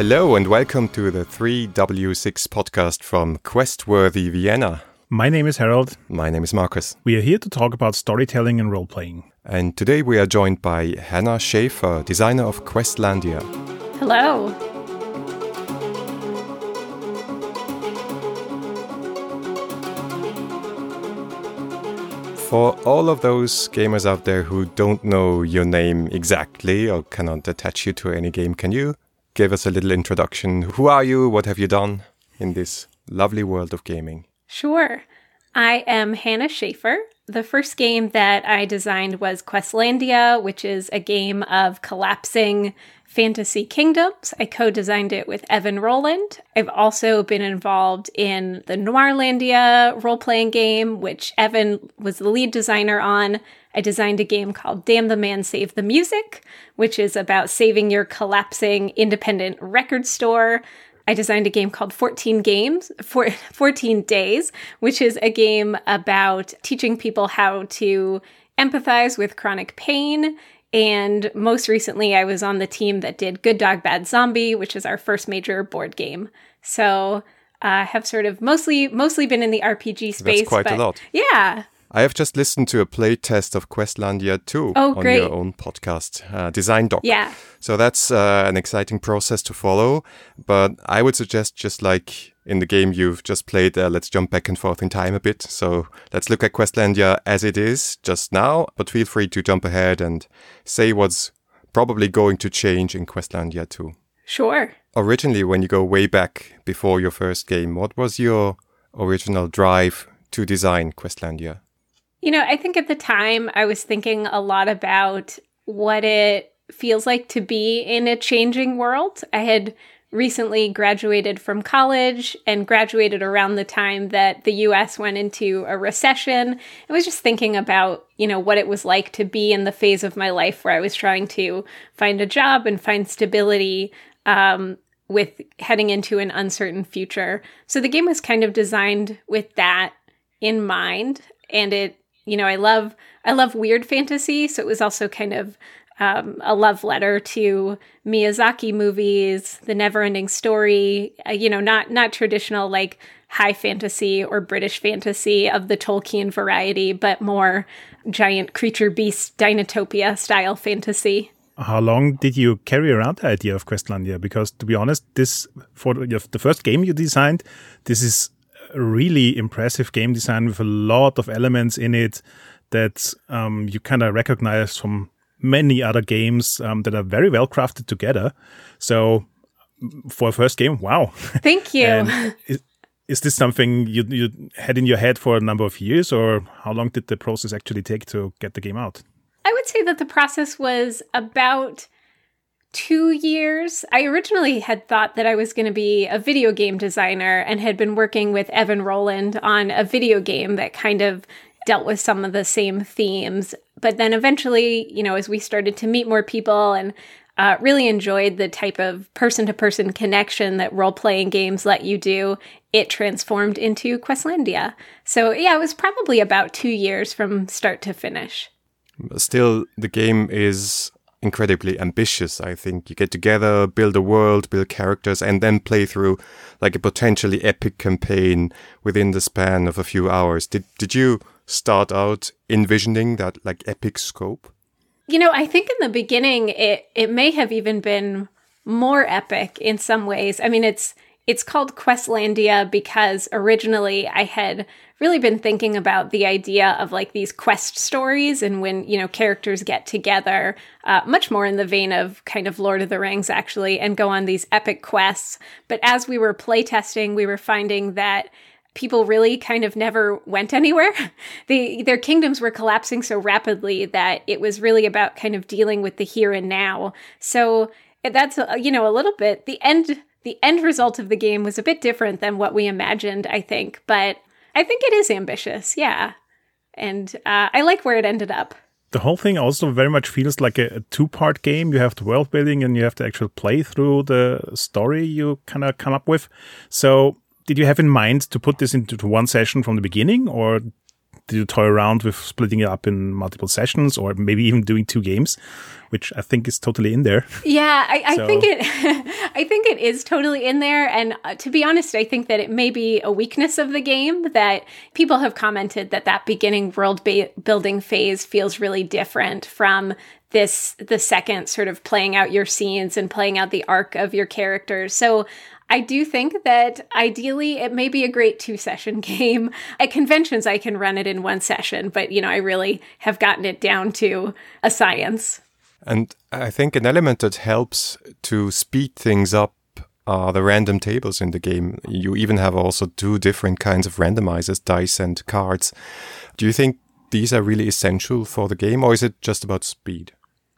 Hello and welcome to the 3W6 podcast from Questworthy Vienna. My name is Harold. My name is Marcus. We are here to talk about storytelling and role playing. And today we are joined by Hannah Schaefer, designer of Questlandia. Hello. For all of those gamers out there who don't know your name exactly or cannot attach you to any game, can you give us a little introduction? Who are you? What have you done in this lovely world of gaming? Sure. I am Hannah Schaefer. The first game that I designed was Questlandia, which is a game of collapsing fantasy kingdoms. I co designed it with Evan Rowland. I've also been involved in the Noirlandia role playing game, which Evan was the lead designer on. I designed a game called Damn the Man Save the Music, which is about saving your collapsing independent record store. I designed a game called 14 Games, 14 Days, which is a game about teaching people how to empathize with chronic pain and most recently, I was on the team that did Good Dog Bad Zombie, which is our first major board game. So I uh, have sort of mostly mostly been in the RPG space. That's quite but, a lot. Yeah. I have just listened to a play test of Questlandia 2 oh, on your own podcast, uh, Design Doc. Yeah. So that's uh, an exciting process to follow. But I would suggest just like in the game you've just played, uh, let's jump back and forth in time a bit. So let's look at Questlandia as it is just now, but feel free to jump ahead and say what's probably going to change in Questlandia 2. Sure. Originally, when you go way back before your first game, what was your original drive to design Questlandia? You know, I think at the time I was thinking a lot about what it feels like to be in a changing world. I had recently graduated from college and graduated around the time that the US went into a recession. I was just thinking about, you know, what it was like to be in the phase of my life where I was trying to find a job and find stability um, with heading into an uncertain future. So the game was kind of designed with that in mind and it you know, I love I love weird fantasy, so it was also kind of um, a love letter to Miyazaki movies, The Neverending Story. Uh, you know, not not traditional like high fantasy or British fantasy of the Tolkien variety, but more giant creature beast Dinotopia style fantasy. How long did you carry around the idea of Questlandia? Because to be honest, this for the first game you designed, this is really impressive game design with a lot of elements in it that um, you kind of recognize from many other games um, that are very well crafted together. So for a first game, wow! Thank you. is, is, this something you you had in your head for a number of years, or how long did the process actually take to get the game out? I would say that the process was about two years. I originally had thought that I was going to be a video game designer and had been working with Evan Rowland on a video game that kind of dealt with some of the same themes. But then eventually, you know, as we started to meet more people and uh, really enjoyed the type of person to person connection that role playing games let you do, it transformed into Questlandia. So, yeah, it was probably about two years from start to finish. Still, the game is incredibly ambitious. I think you get together, build a world, build characters, and then play through like a potentially epic campaign within the span of a few hours. Did did you start out envisioning that like epic scope? You know, I think in the beginning it it may have even been more epic in some ways. I mean, it's it's called Questlandia because originally I had really been thinking about the idea of like these quest stories and when, you know, characters get together, uh, much more in the vein of kind of Lord of the Rings actually, and go on these epic quests. But as we were playtesting, we were finding that people really kind of never went anywhere. they, their kingdoms were collapsing so rapidly that it was really about kind of dealing with the here and now. So that's, you know, a little bit the end the end result of the game was a bit different than what we imagined, I think, but I think it is ambitious, yeah. And uh, I like where it ended up. The whole thing also very much feels like a, a two part game. You have the world building and you have to actually play through the story you kind of come up with. So, did you have in mind to put this into one session from the beginning, or you toy around with splitting it up in multiple sessions or maybe even doing two games, which I think is totally in there. Yeah, I, I so. think it. I think it is totally in there, and uh, to be honest, I think that it may be a weakness of the game that people have commented that that beginning world ba- building phase feels really different from this the second sort of playing out your scenes and playing out the arc of your characters. So I do think that ideally it may be a great two session game. At conventions, I can run it in one session, but you know, I really have gotten it down to a science. And I think an element that helps to speed things up are the random tables in the game. You even have also two different kinds of randomizers, dice and cards. Do you think these are really essential for the game, or is it just about speed?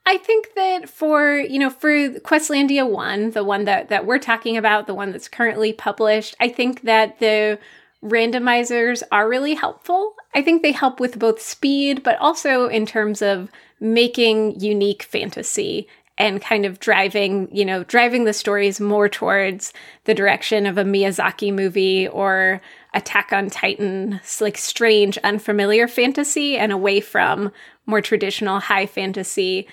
I think that for, you know, for Questlandia 1, the one that, that we're talking about, the one that's currently published, I think that the randomizers are really helpful. I think they help with both speed, but also in terms of making unique fantasy and kind of driving, you know, driving the stories more towards the direction of a Miyazaki movie or Attack on Titan, like strange, unfamiliar fantasy and away from more traditional high fantasy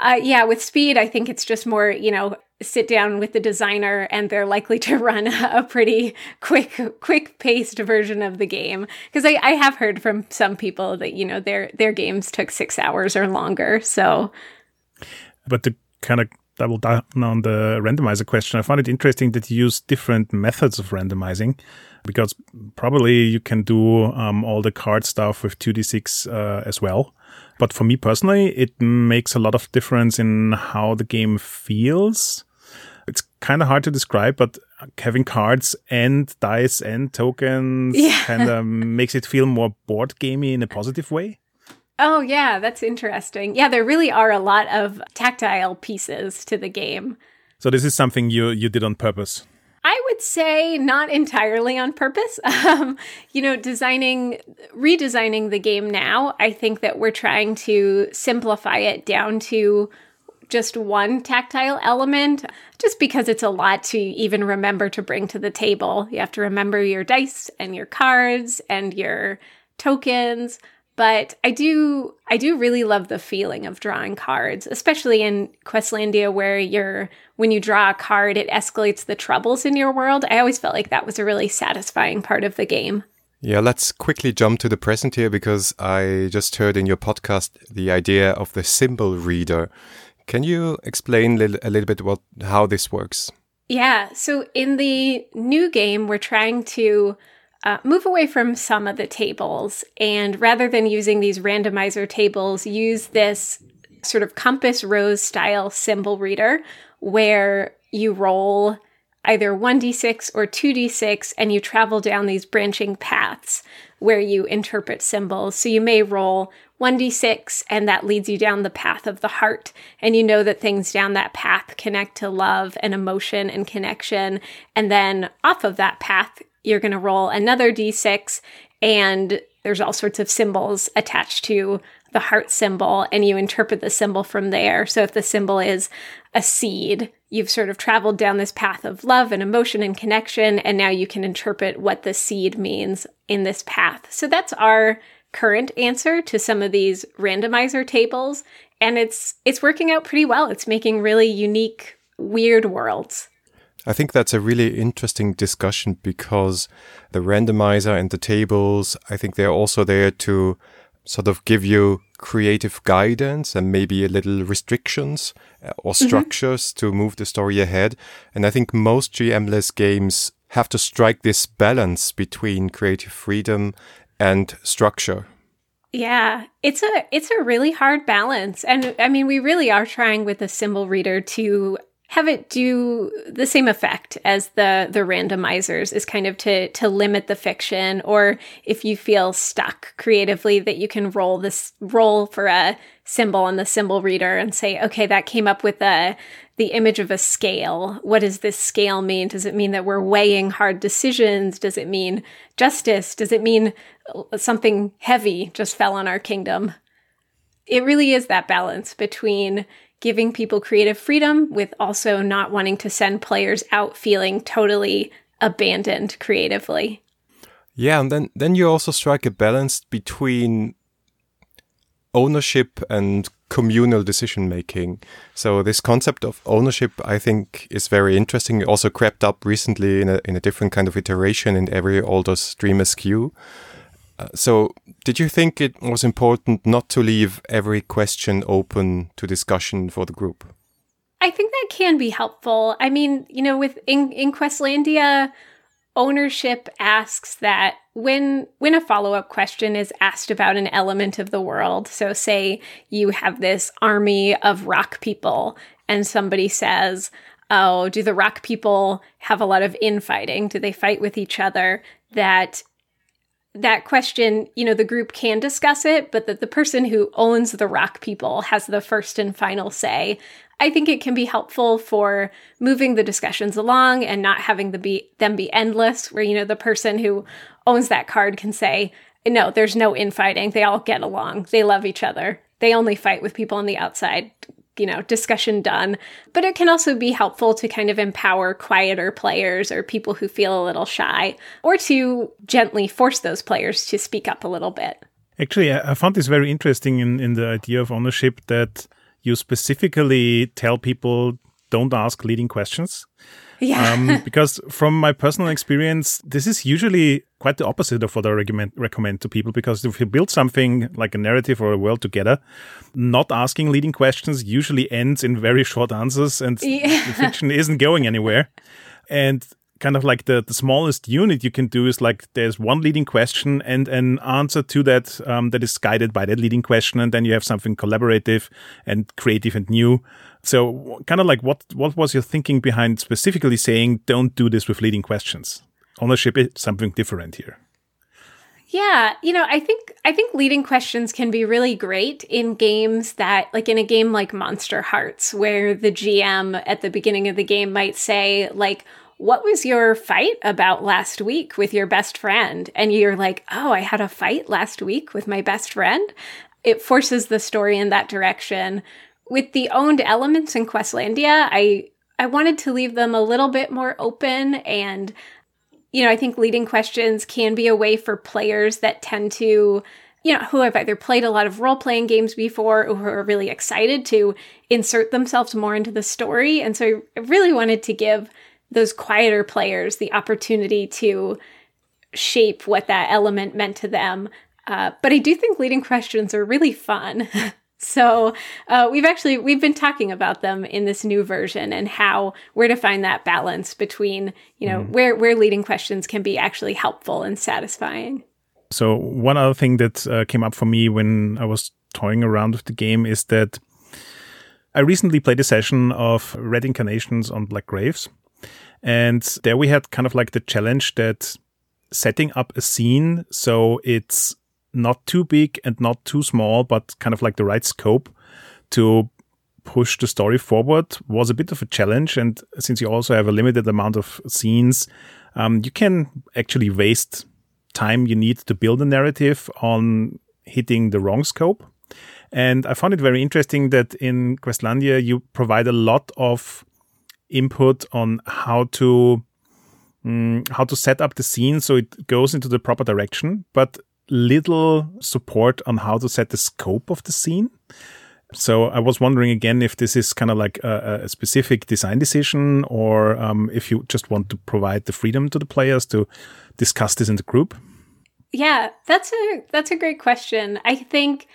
uh, yeah, with speed, I think it's just more, you know, sit down with the designer and they're likely to run a pretty quick, quick paced version of the game. Because I, I have heard from some people that, you know, their, their games took six hours or longer. So. But to kind of double down on the randomizer question, I found it interesting that you use different methods of randomizing because probably you can do um, all the card stuff with 2d6 uh, as well. But for me personally, it makes a lot of difference in how the game feels. It's kind of hard to describe, but having cards and dice and tokens yeah. kind of makes it feel more board gamey in a positive way. Oh, yeah, that's interesting. Yeah, there really are a lot of tactile pieces to the game. So this is something you you did on purpose. I would say not entirely on purpose. Um, you know, designing, redesigning the game now, I think that we're trying to simplify it down to just one tactile element, just because it's a lot to even remember to bring to the table. You have to remember your dice and your cards and your tokens. But I do I do really love the feeling of drawing cards, especially in Questlandia where you're when you draw a card it escalates the troubles in your world. I always felt like that was a really satisfying part of the game. Yeah, let's quickly jump to the present here because I just heard in your podcast the idea of the symbol reader. Can you explain a little bit what how this works? Yeah, so in the new game we're trying to uh, move away from some of the tables and rather than using these randomizer tables, use this sort of compass rose style symbol reader where you roll either 1d6 or 2d6 and you travel down these branching paths where you interpret symbols. So you may roll 1d6 and that leads you down the path of the heart. And you know that things down that path connect to love and emotion and connection. And then off of that path, you're going to roll another d6 and there's all sorts of symbols attached to the heart symbol and you interpret the symbol from there. So if the symbol is a seed, you've sort of traveled down this path of love and emotion and connection and now you can interpret what the seed means in this path. So that's our current answer to some of these randomizer tables and it's it's working out pretty well. It's making really unique weird worlds. I think that's a really interesting discussion because the randomizer and the tables, I think they're also there to sort of give you creative guidance and maybe a little restrictions uh, or mm-hmm. structures mm-hmm. to move the story ahead. And I think most GMless games have to strike this balance between creative freedom and structure. Yeah, it's a it's a really hard balance. And I mean, we really are trying with the symbol reader to have it do the same effect as the the randomizers is kind of to to limit the fiction or if you feel stuck creatively that you can roll this roll for a symbol on the symbol reader and say okay that came up with a the image of a scale. What does this scale mean? Does it mean that we're weighing hard decisions? Does it mean justice? Does it mean something heavy just fell on our kingdom? It really is that balance between giving people creative freedom with also not wanting to send players out feeling totally abandoned creatively. Yeah, and then then you also strike a balance between ownership and communal decision making. So this concept of ownership, I think, is very interesting. It also crept up recently in a in a different kind of iteration in every older Stream SQ. Uh, so, did you think it was important not to leave every question open to discussion for the group? I think that can be helpful. I mean, you know, with in, in Questlandia, ownership asks that when when a follow-up question is asked about an element of the world so say you have this army of rock people and somebody says oh do the rock people have a lot of infighting do they fight with each other that that question, you know, the group can discuss it, but that the person who owns the rock people has the first and final say I think it can be helpful for moving the discussions along and not having the be them be endless, where you know the person who owns that card can say, "No, there's no infighting. They all get along. They love each other. They only fight with people on the outside." You know, discussion done. But it can also be helpful to kind of empower quieter players or people who feel a little shy, or to gently force those players to speak up a little bit. Actually, I found this very interesting in, in the idea of ownership that you specifically tell people don't ask leading questions. Yeah. um, because from my personal experience, this is usually quite the opposite of what I recommend, recommend to people. Because if you build something like a narrative or a world together, not asking leading questions usually ends in very short answers and yeah. the fiction isn't going anywhere. And kind of like the, the smallest unit you can do is like there's one leading question and an answer to that um, that is guided by that leading question. And then you have something collaborative and creative and new. So kind of like what what was your thinking behind specifically saying don't do this with leading questions? Ownership is something different here. Yeah, you know, I think I think leading questions can be really great in games that like in a game like Monsterhearts where the GM at the beginning of the game might say like what was your fight about last week with your best friend? And you're like, oh, I had a fight last week with my best friend. It forces the story in that direction. With the owned elements in Questlandia, I I wanted to leave them a little bit more open and you know, I think leading questions can be a way for players that tend to you know, who have either played a lot of role playing games before or who are really excited to insert themselves more into the story. And so I really wanted to give those quieter players the opportunity to shape what that element meant to them. Uh, but I do think leading questions are really fun. so uh, we've actually we've been talking about them in this new version and how where to find that balance between you know mm. where where leading questions can be actually helpful and satisfying. So one other thing that uh, came up for me when I was toying around with the game is that I recently played a session of Red Carnations on Black Graves. And there we had kind of like the challenge that setting up a scene so it's not too big and not too small, but kind of like the right scope to push the story forward was a bit of a challenge. And since you also have a limited amount of scenes, um, you can actually waste time you need to build a narrative on hitting the wrong scope. And I found it very interesting that in Questlandia, you provide a lot of input on how to um, how to set up the scene so it goes into the proper direction, but little support on how to set the scope of the scene. So I was wondering again if this is kind of like a, a specific design decision, or um, if you just want to provide the freedom to the players to discuss this in the group. Yeah, that's a that's a great question. I think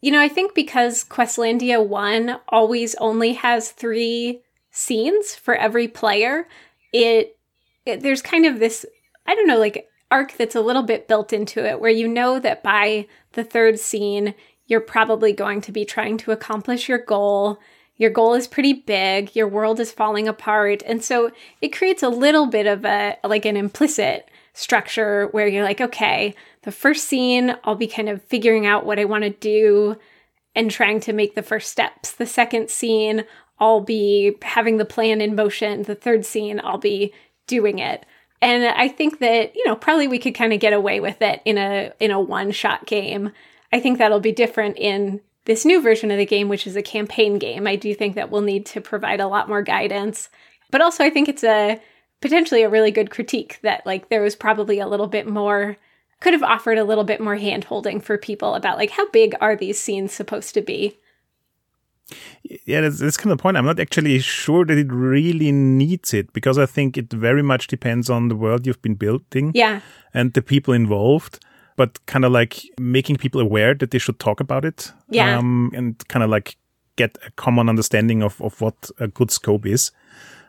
you know, I think because Questlandia 1 always only has 3 scenes for every player, it, it there's kind of this I don't know like arc that's a little bit built into it where you know that by the third scene you're probably going to be trying to accomplish your goal. Your goal is pretty big, your world is falling apart, and so it creates a little bit of a like an implicit structure where you're like, okay, the first scene, I'll be kind of figuring out what I want to do and trying to make the first steps. The second scene, I'll be having the plan in motion. The third scene, I'll be doing it. And I think that, you know, probably we could kind of get away with it in a in a one-shot game. I think that'll be different in this new version of the game, which is a campaign game. I do think that we'll need to provide a lot more guidance. But also I think it's a potentially a really good critique that like there was probably a little bit more could have offered a little bit more hand holding for people about like how big are these scenes supposed to be yeah that's, that's kind of the point i'm not actually sure that it really needs it because i think it very much depends on the world you've been building yeah and the people involved but kind of like making people aware that they should talk about it Yeah. um, and kind of like get a common understanding of, of what a good scope is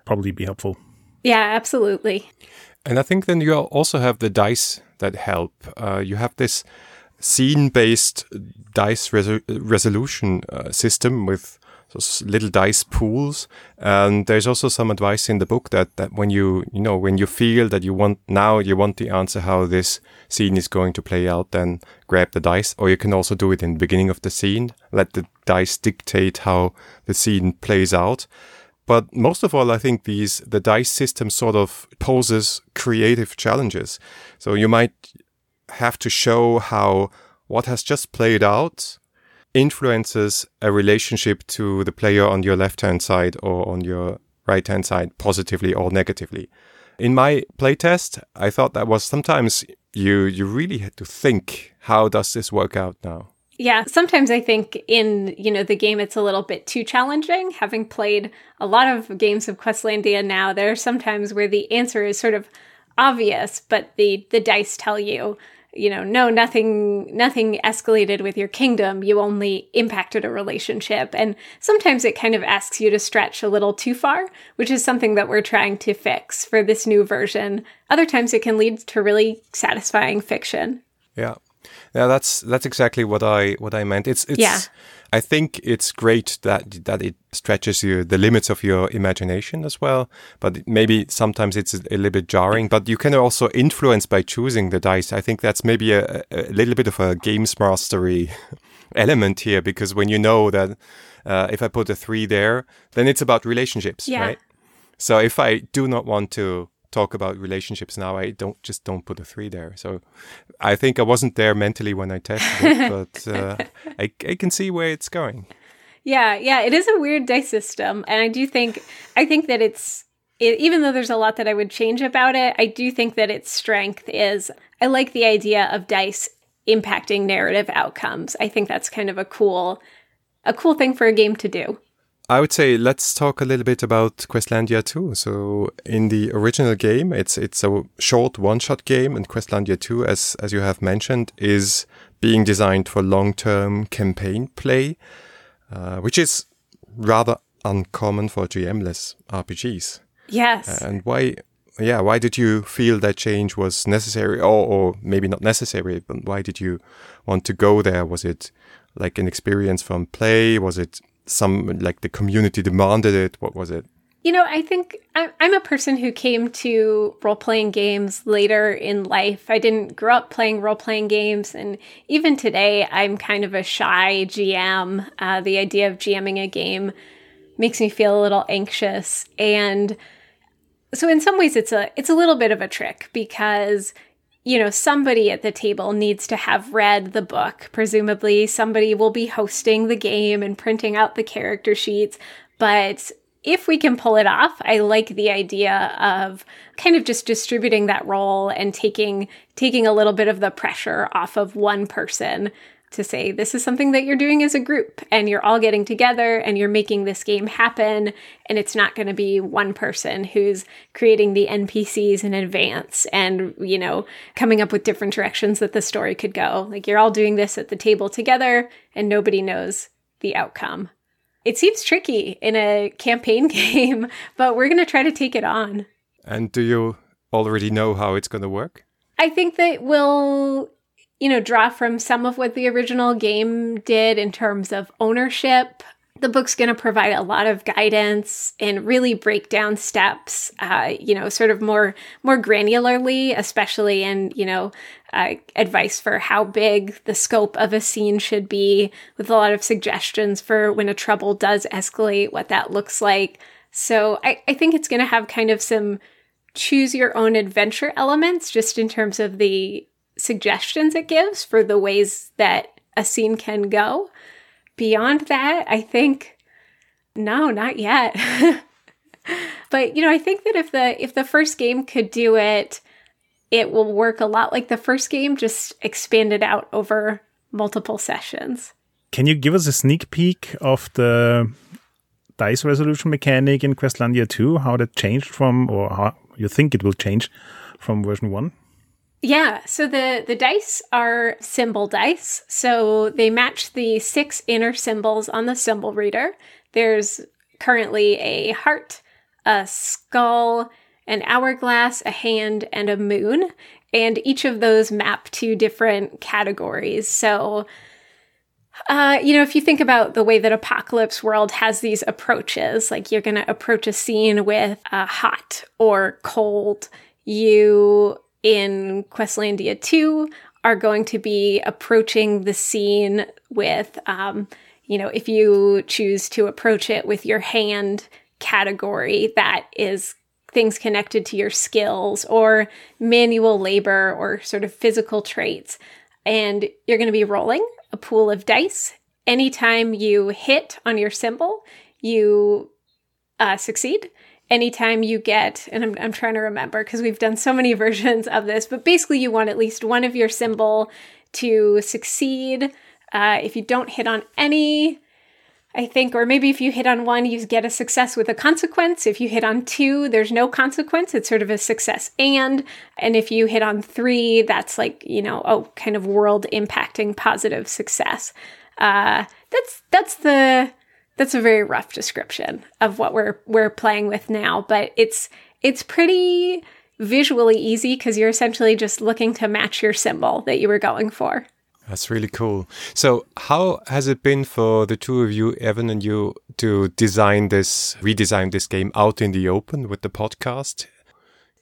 probably be helpful yeah absolutely And I think then you also have the dice that help. Uh, you have this scene-based dice resol- resolution uh, system with little dice pools, and there's also some advice in the book that that when you you know when you feel that you want now you want the answer how this scene is going to play out, then grab the dice, or you can also do it in the beginning of the scene. Let the dice dictate how the scene plays out. But most of all, I think these the dice system sort of poses creative challenges. So you might have to show how what has just played out influences a relationship to the player on your left hand side or on your right hand side positively or negatively. In my playtest, I thought that was sometimes you you really had to think how does this work out now? Yeah, sometimes I think in, you know, the game it's a little bit too challenging. Having played a lot of games of Questlandia now, there are sometimes where the answer is sort of obvious, but the the dice tell you, you know, no, nothing nothing escalated with your kingdom. You only impacted a relationship. And sometimes it kind of asks you to stretch a little too far, which is something that we're trying to fix for this new version. Other times it can lead to really satisfying fiction. Yeah. Yeah, that's that's exactly what I what I meant. It's it's Yeah. I think it's great that that it stretches you the limits of your imagination as well. But maybe sometimes it's a, little bit jarring. But you can also influence by choosing the dice. I think that's maybe a, a little bit of a games mastery element here because when you know that uh, if I put a three there, then it's about relationships, Yeah. right? So if I do not want to talk about relationships now, I don't just don't put a three there. So I think I wasn't there mentally when I tested it, but uh, I, I can see where it's going. Yeah, yeah, it is a weird dice system, and I do think I think that it's it, even though there's a lot that I would change about it, I do think that its strength is I like the idea of dice impacting narrative outcomes. I think that's kind of a cool a cool thing for a game to do. I would say let's talk a little bit about Questlandia 2. So in the original game, it's it's a short one-shot game, and Questlandia 2, as as you have mentioned, is being designed for long-term campaign play, uh, which is rather uncommon for GM-less RPGs. Yes. And why? Yeah, why did you feel that change was necessary, or or maybe not necessary? But why did you want to go there? Was it like an experience from play? Was it some like the community demanded it? What was it? You know, I think I'm, a person who came to role playing games later in life. I didn't grow up playing role playing games. And even today, I'm kind of a shy GM. Uh, the idea of GMing a game makes me feel a little anxious. And so in some ways it's a it's a little bit of a trick because you know somebody at the table needs to have read the book. Presumably somebody will be hosting the game and printing out the character sheets. But if we can pull it off i like the idea of kind of just distributing that role and taking taking a little bit of the pressure off of one person to say this is something that you're doing as a group and you're all getting together and you're making this game happen and it's not going to be one person who's creating the NPCs in advance and you know coming up with different directions that the story could go. Like you're all doing this at the table together and nobody knows the outcome. It seems tricky in a campaign game but we're going to try to take it on. And do you already know how it's going to work? I think that we'll, you know, draw from some of what the original game did in terms of ownership. The book's going to provide a lot of guidance and really break down steps, uh, you know, sort of more more granularly, especially in you know uh, advice for how big the scope of a scene should be, with a lot of suggestions for when a trouble does escalate, what that looks like. So I, I think it's going to have kind of some choose your own adventure elements just in terms of the suggestions it gives for the ways that a scene can go. Beyond that, I think no, not yet. but you know, I think that if the if the first game could do it, it will work a lot like the first game, just expanded out over multiple sessions. Can you give us a sneak peek of the dice resolution mechanic in Questlandia 2? How that changed from, or how you think it will change from version 1? Yeah, so the the dice are symbol dice. So they match the six inner symbols on the symbol reader. There's currently a heart, a skull, an hourglass, a hand, and a moon. And each of those map to different categories. So, uh, you know, if you think about the way that Apocalypse World has these approaches, like you're going to approach a scene with uh, hot or cold, you in Questlandia 2 are going to be approaching the scene with, um, you know, if you choose to approach it with your hand category, that is things connected to your skills or manual labor or sort of physical traits. And you're going to be rolling a pool of dice. Anytime you hit on your symbol, you uh, succeed. Anytime you get, and I'm, I'm trying to remember because we've done so many versions of this, but basically, you want at least one of your symbol to succeed. Uh, if you don't hit on any, I think, or maybe if you hit on one, you get a success with a consequence. If you hit on two, there's no consequence. It's sort of a success and. And if you hit on three, that's like, you know, oh, kind of world impacting positive success. Uh, that's, that's the, that's a very rough description of what we're, we're playing with now, but it's, it's pretty visually easy because you're essentially just looking to match your symbol that you were going for. That's really cool. So, how has it been for the two of you, Evan and you, to design this, redesign this game out in the open with the podcast?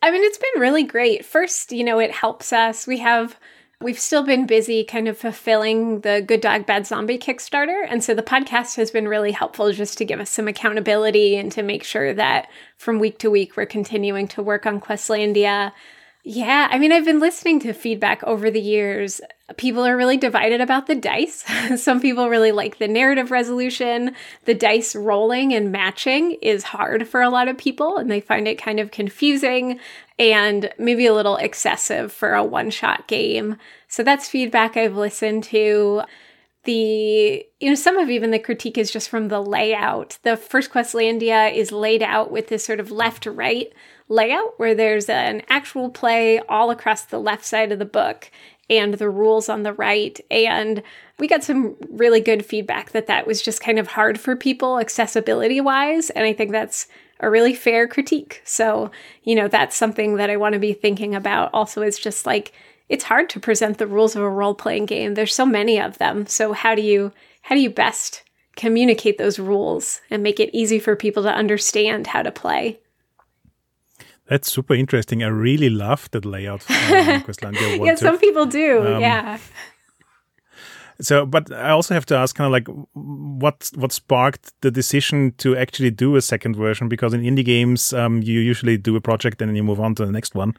I mean, it's been really great. First, you know, it helps us. We have, we've still been busy kind of fulfilling the Good Dog Bad Zombie Kickstarter. And so the podcast has been really helpful just to give us some accountability and to make sure that from week to week we're continuing to work on Questlandia. Yeah, I mean, I've been listening to feedback over the years. People are really divided about the dice. Some people really like the narrative resolution. The dice rolling and matching is hard for a lot of people, and they find it kind of confusing and maybe a little excessive for a one shot game. So that's feedback I've listened to the you know some of even the critique is just from the layout the first questlandia is laid out with this sort of left to right layout where there's an actual play all across the left side of the book and the rules on the right. And we got some really good feedback that that was just kind of hard for people accessibility wise. And I think that's a really fair critique. So, you know, that's something that I want to be thinking about. Also, it's just like, it's hard to present the rules of a role playing game. There's so many of them. So, how do you, how do you best communicate those rules and make it easy for people to understand how to play? That's super interesting. I really love that layout. Um, yeah, some people do. Um, yeah. So, but I also have to ask, kind of like, what what sparked the decision to actually do a second version? Because in indie games, um, you usually do a project and then you move on to the next one.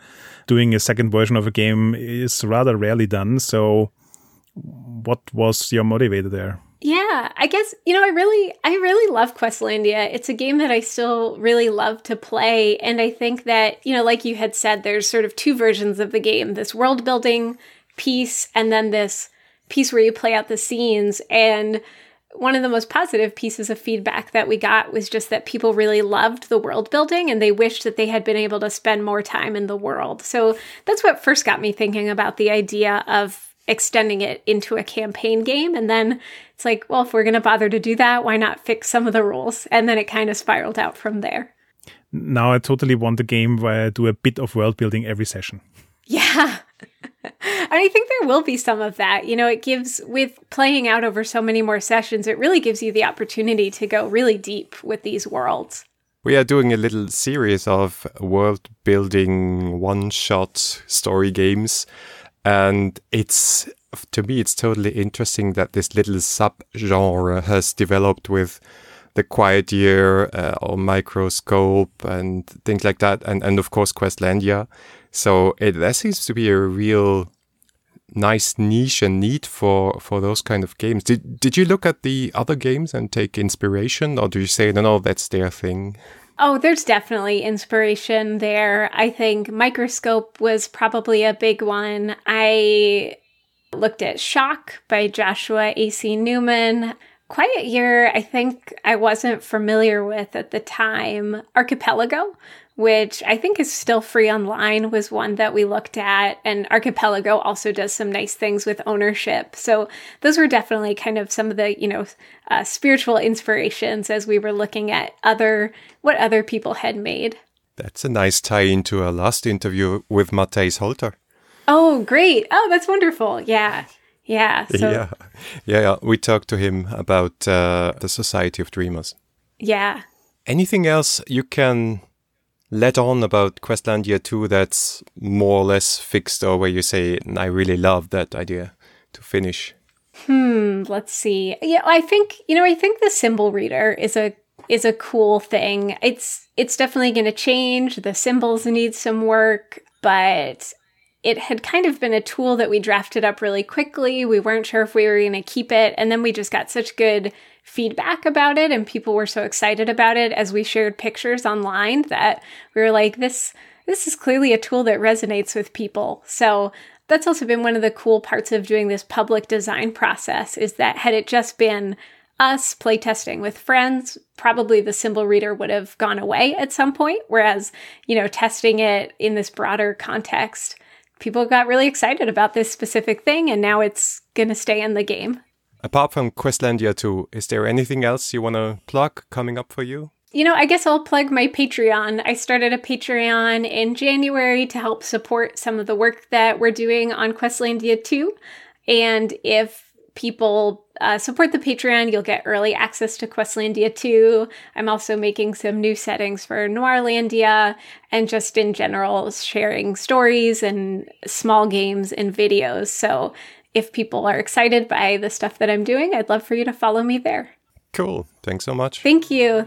Doing a second version of a game is rather rarely done. So, what was your motivator there? Yeah, I guess you know I really I really love Questlandia. It's a game that I still really love to play and I think that, you know, like you had said there's sort of two versions of the game, this world building piece and then this piece where you play out the scenes and one of the most positive pieces of feedback that we got was just that people really loved the world building and they wished that they had been able to spend more time in the world. So that's what first got me thinking about the idea of extending it into a campaign game. And then it's like, well, if we're going to bother to do that, why not fix some of the rules? And then it kind of spiraled out from there. Now I totally want a game where I do a bit of world building every session. Yeah. and I think there will be some of that. You know, it gives, with playing out over so many more sessions, it really gives you the opportunity to go really deep with these worlds. We are doing a little series of world building one shot story games and it's to me it's totally interesting that this little sub genre has developed with the quiet year uh, or microscope and things like that and and of course questlandia so it there seems to be a real nice niche and need for for those kind of games did did you look at the other games and take inspiration or do you say no no that's their thing Oh, there's definitely inspiration there. I think Microscope was probably a big one. I looked at Shock by Joshua A.C. Newman. Quiet Year, I think I wasn't familiar with at the time. Archipelago, which I think is still free online, was one that we looked at. And Archipelago also does some nice things with ownership. So those were definitely kind of some of the, you know, uh, spiritual inspirations as we were looking at other, what other people had made. That's a nice tie into our last interview with Matthijs Holter. Oh, great. Oh, that's wonderful. Yeah. Yeah. So, yeah. Yeah. Yeah. We talked to him about uh, the Society of Dreamers. Yeah. Anything else you can let on about Questlandia 2 that's more or less fixed or where you say, I really love that idea to finish? Hmm. Let's see. Yeah. I think, you know, I think the symbol reader is a is a cool thing. It's it's definitely going to change. The symbols need some work, but it had kind of been a tool that we drafted up really quickly. We weren't sure if we were going to keep it. And then we just got such good feedback about it. And people were so excited about it as we shared pictures online that we were like, this, this is clearly a tool that resonates with people. So that's also been one of the cool parts of doing this public design process is that had it just been us playtesting with friends, probably the symbol reader would have gone away at some point. Whereas, you know, testing it in this broader context people got really excited about this specific thing, and now it's going to stay in the game. Apart from Questlandia 2, is there anything else you want to plug coming up for you? You know, I guess I'll plug my Patreon. I started a Patreon in January to help support some of the work that we're doing on Questlandia 2. And if people uh, support the Patreon, you'll get early access to Questlandia 2. I'm also making some new settings for Noirlandia and just in general sharing stories and small games and videos. So if people are excited by the stuff that I'm doing, I'd love for you to follow me there. Cool. Thanks so much. Thank you.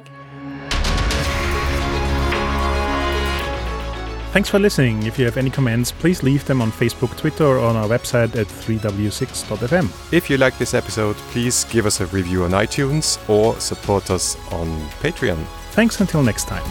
Thanks for listening. If you have any comments, please leave them on Facebook, Twitter, or on our website at 3w6.fm. If you like this episode, please give us a review on iTunes or support us on Patreon. Thanks until next time.